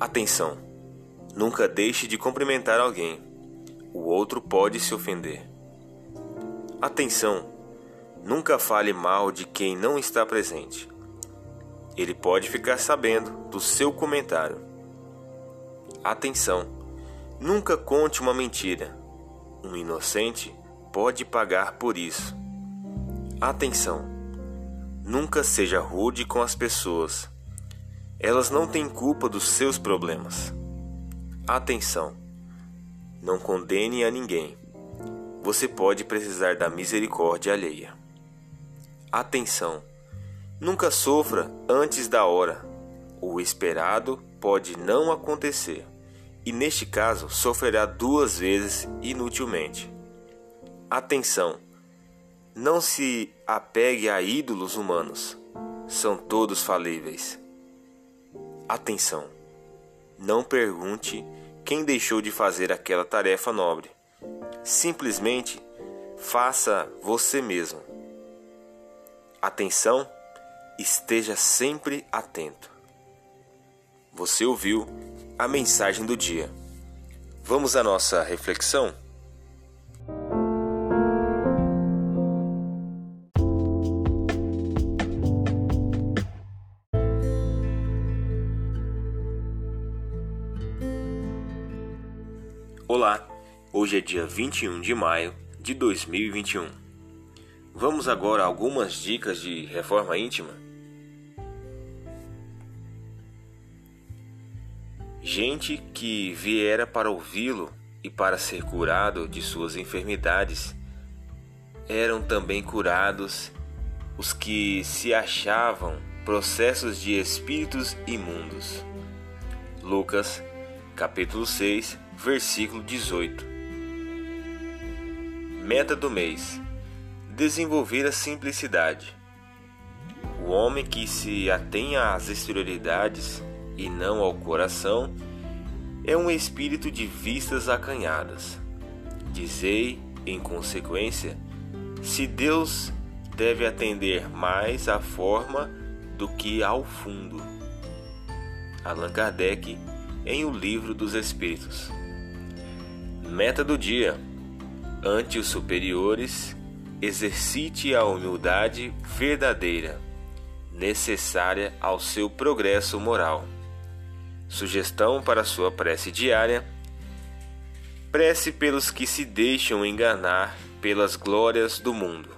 Atenção. Nunca deixe de cumprimentar alguém. O outro pode se ofender. Atenção. Nunca fale mal de quem não está presente. Ele pode ficar sabendo do seu comentário. Atenção. Nunca conte uma mentira. Um inocente pode pagar por isso. Atenção. Nunca seja rude com as pessoas elas não têm culpa dos seus problemas. Atenção! Não condene a ninguém. Você pode precisar da misericórdia alheia. Atenção! Nunca sofra antes da hora. O esperado pode não acontecer, e neste caso sofrerá duas vezes inutilmente. Atenção! Não se apegue a ídolos humanos. São todos falíveis. Atenção! Não pergunte quem deixou de fazer aquela tarefa nobre. Simplesmente faça você mesmo. Atenção! Esteja sempre atento. Você ouviu a mensagem do dia. Vamos à nossa reflexão? Olá, hoje é dia 21 de maio de 2021. Vamos agora a algumas dicas de reforma íntima. Gente que viera para ouvi-lo e para ser curado de suas enfermidades, eram também curados os que se achavam processos de espíritos imundos. Lucas, capítulo 6, versículo 18. Meta do mês: desenvolver a simplicidade. O homem que se atenha às exterioridades e não ao coração é um espírito de vistas acanhadas. Dizei, em consequência, se Deus deve atender mais à forma do que ao fundo. Allan Kardec, em O Livro dos Espíritos. Meta do dia: ante os superiores, exercite a humildade verdadeira, necessária ao seu progresso moral. Sugestão para sua prece diária: prece pelos que se deixam enganar pelas glórias do mundo.